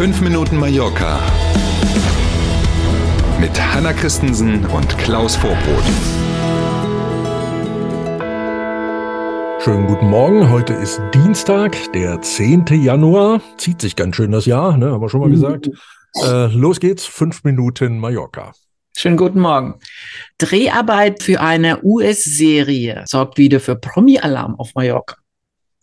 5 Minuten Mallorca mit Hanna Christensen und Klaus Vorbrot. Schönen guten Morgen. Heute ist Dienstag, der 10. Januar. Zieht sich ganz schön das Jahr, ne? haben wir schon mal gesagt. Äh, los geht's, 5 Minuten Mallorca. Schönen guten Morgen. Dreharbeit für eine US-Serie sorgt wieder für Promi-Alarm auf Mallorca.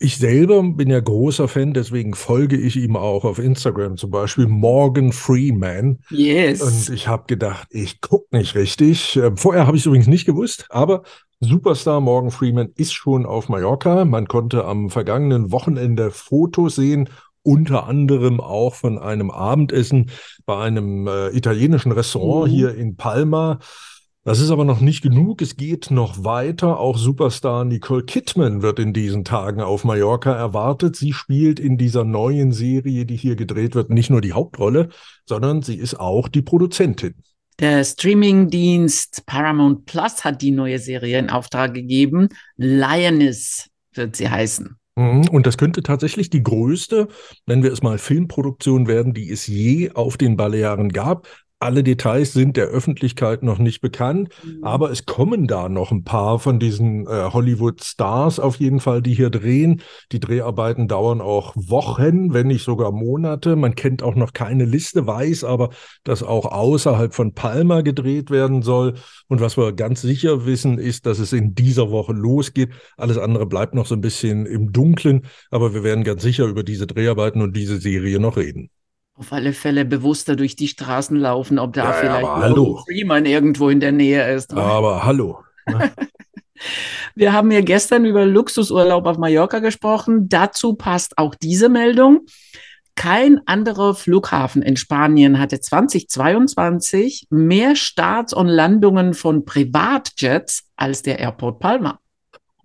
Ich selber bin ja großer Fan, deswegen folge ich ihm auch auf Instagram, zum Beispiel Morgan Freeman. Yes. Und ich habe gedacht, ich gucke nicht richtig. Ähm, vorher habe ich es übrigens nicht gewusst, aber Superstar Morgan Freeman ist schon auf Mallorca. Man konnte am vergangenen Wochenende Fotos sehen, unter anderem auch von einem Abendessen bei einem äh, italienischen Restaurant mhm. hier in Palma. Das ist aber noch nicht genug. Es geht noch weiter. Auch Superstar Nicole Kidman wird in diesen Tagen auf Mallorca erwartet. Sie spielt in dieser neuen Serie, die hier gedreht wird, nicht nur die Hauptrolle, sondern sie ist auch die Produzentin. Der Streamingdienst Paramount Plus hat die neue Serie in Auftrag gegeben. Lioness wird sie heißen. Mhm. Und das könnte tatsächlich die größte, wenn wir es mal Filmproduktion werden, die es je auf den Balearen gab. Alle Details sind der Öffentlichkeit noch nicht bekannt, mhm. aber es kommen da noch ein paar von diesen äh, Hollywood-Stars auf jeden Fall, die hier drehen. Die Dreharbeiten dauern auch Wochen, wenn nicht sogar Monate. Man kennt auch noch keine Liste, weiß aber, dass auch außerhalb von Palma gedreht werden soll. Und was wir ganz sicher wissen, ist, dass es in dieser Woche losgeht. Alles andere bleibt noch so ein bisschen im Dunkeln, aber wir werden ganz sicher über diese Dreharbeiten und diese Serie noch reden auf alle Fälle bewusster durch die Straßen laufen, ob da ja, vielleicht hallo. Freeman irgendwo in der Nähe ist. Aber hallo. Ne? Wir haben ja gestern über Luxusurlaub auf Mallorca gesprochen. Dazu passt auch diese Meldung. Kein anderer Flughafen in Spanien hatte 2022 mehr Starts und Landungen von Privatjets als der Airport Palma.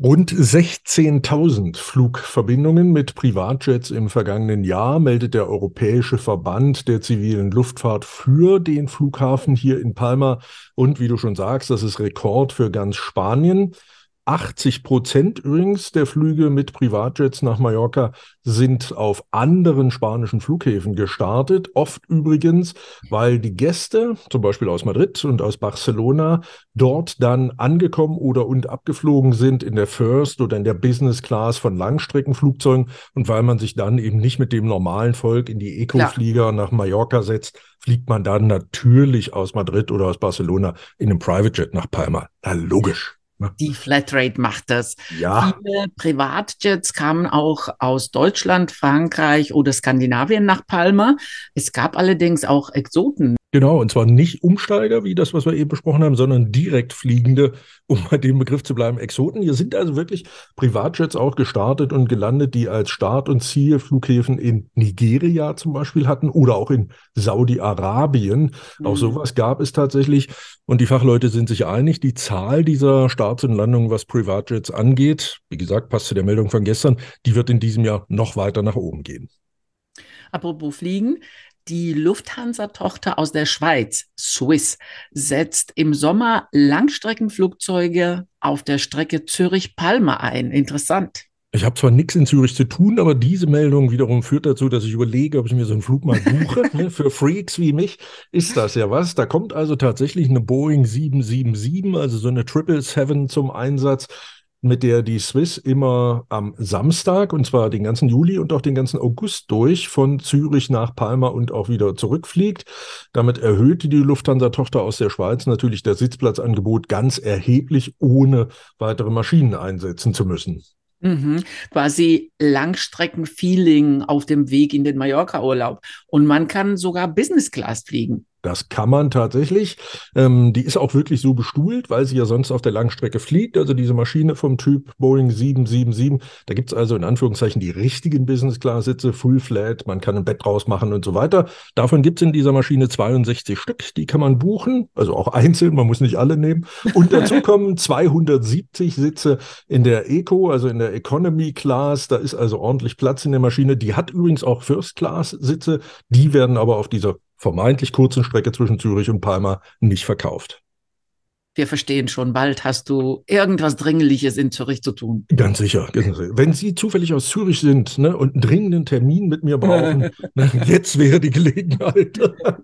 Rund 16.000 Flugverbindungen mit Privatjets im vergangenen Jahr meldet der Europäische Verband der zivilen Luftfahrt für den Flughafen hier in Palma. Und wie du schon sagst, das ist Rekord für ganz Spanien. 80 Prozent übrigens der Flüge mit Privatjets nach Mallorca sind auf anderen spanischen Flughäfen gestartet. Oft übrigens, weil die Gäste, zum Beispiel aus Madrid und aus Barcelona, dort dann angekommen oder und abgeflogen sind in der First oder in der Business Class von Langstreckenflugzeugen und weil man sich dann eben nicht mit dem normalen Volk in die Eco-Flieger nach Mallorca setzt, fliegt man dann natürlich aus Madrid oder aus Barcelona in einem Private Jet nach Palma. Na, logisch. Die Flatrate macht das. Ja. Viele Privatjets kamen auch aus Deutschland, Frankreich oder Skandinavien nach Palma. Es gab allerdings auch Exoten. Genau, und zwar nicht Umsteiger, wie das, was wir eben besprochen haben, sondern direkt fliegende, um bei dem Begriff zu bleiben, Exoten. Hier sind also wirklich Privatjets auch gestartet und gelandet, die als Start- und Zielflughäfen in Nigeria zum Beispiel hatten oder auch in Saudi-Arabien. Mhm. Auch sowas gab es tatsächlich. Und die Fachleute sind sich einig, die Zahl dieser Starts und Landungen, was Privatjets angeht, wie gesagt, passt zu der Meldung von gestern, die wird in diesem Jahr noch weiter nach oben gehen. Apropos Fliegen, die Lufthansa-Tochter aus der Schweiz, Swiss, setzt im Sommer Langstreckenflugzeuge auf der Strecke Zürich-Palma ein. Interessant. Ich habe zwar nichts in Zürich zu tun, aber diese Meldung wiederum führt dazu, dass ich überlege, ob ich mir so einen Flug mal buche. Ne, für Freaks wie mich ist das ja was. Da kommt also tatsächlich eine Boeing 777, also so eine 777 zum Einsatz mit der die Swiss immer am Samstag, und zwar den ganzen Juli und auch den ganzen August durch, von Zürich nach Palma und auch wieder zurückfliegt. Damit erhöht die Lufthansa-Tochter aus der Schweiz natürlich das Sitzplatzangebot ganz erheblich, ohne weitere Maschinen einsetzen zu müssen. Mhm. Quasi Langstrecken-Feeling auf dem Weg in den Mallorca-Urlaub. Und man kann sogar Business Class fliegen. Das kann man tatsächlich. Ähm, die ist auch wirklich so bestuhlt, weil sie ja sonst auf der Langstrecke fliegt. Also diese Maschine vom Typ Boeing 777. Da gibt's also in Anführungszeichen die richtigen Business-Class-Sitze, Full Flat, man kann ein Bett draus machen und so weiter. Davon gibt's in dieser Maschine 62 Stück. Die kann man buchen, also auch einzeln, man muss nicht alle nehmen. Und dazu kommen 270 Sitze in der Eco, also in der Economy Class. Da ist also ordentlich Platz in der Maschine. Die hat übrigens auch First Class-Sitze. Die werden aber auf dieser vermeintlich kurzen Strecke zwischen Zürich und Palma nicht verkauft. Wir verstehen schon, bald hast du irgendwas Dringliches in Zürich zu tun. Ganz sicher. Wenn Sie zufällig aus Zürich sind ne, und einen dringenden Termin mit mir brauchen, ne, jetzt wäre die Gelegenheit.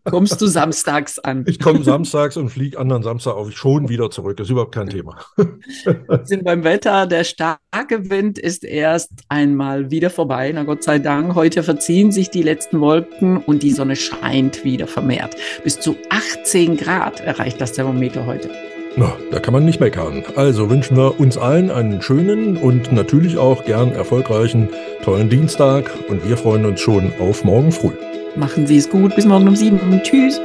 Kommst du samstags an? Ich komme samstags und fliege anderen Samstag auf schon wieder zurück. Das ist überhaupt kein Thema. Wir sind beim Wetter. Der starke Wind ist erst einmal wieder vorbei. Na Gott sei Dank. Heute verziehen sich die letzten Wolken und die Sonne scheint wieder vermehrt. Bis zu 18 Grad erreicht das Thermometer heute. Na, da kann man nicht meckern. Also wünschen wir uns allen einen schönen und natürlich auch gern erfolgreichen, tollen Dienstag und wir freuen uns schon auf morgen früh. Machen Sie es gut. Bis morgen um sieben. Tschüss.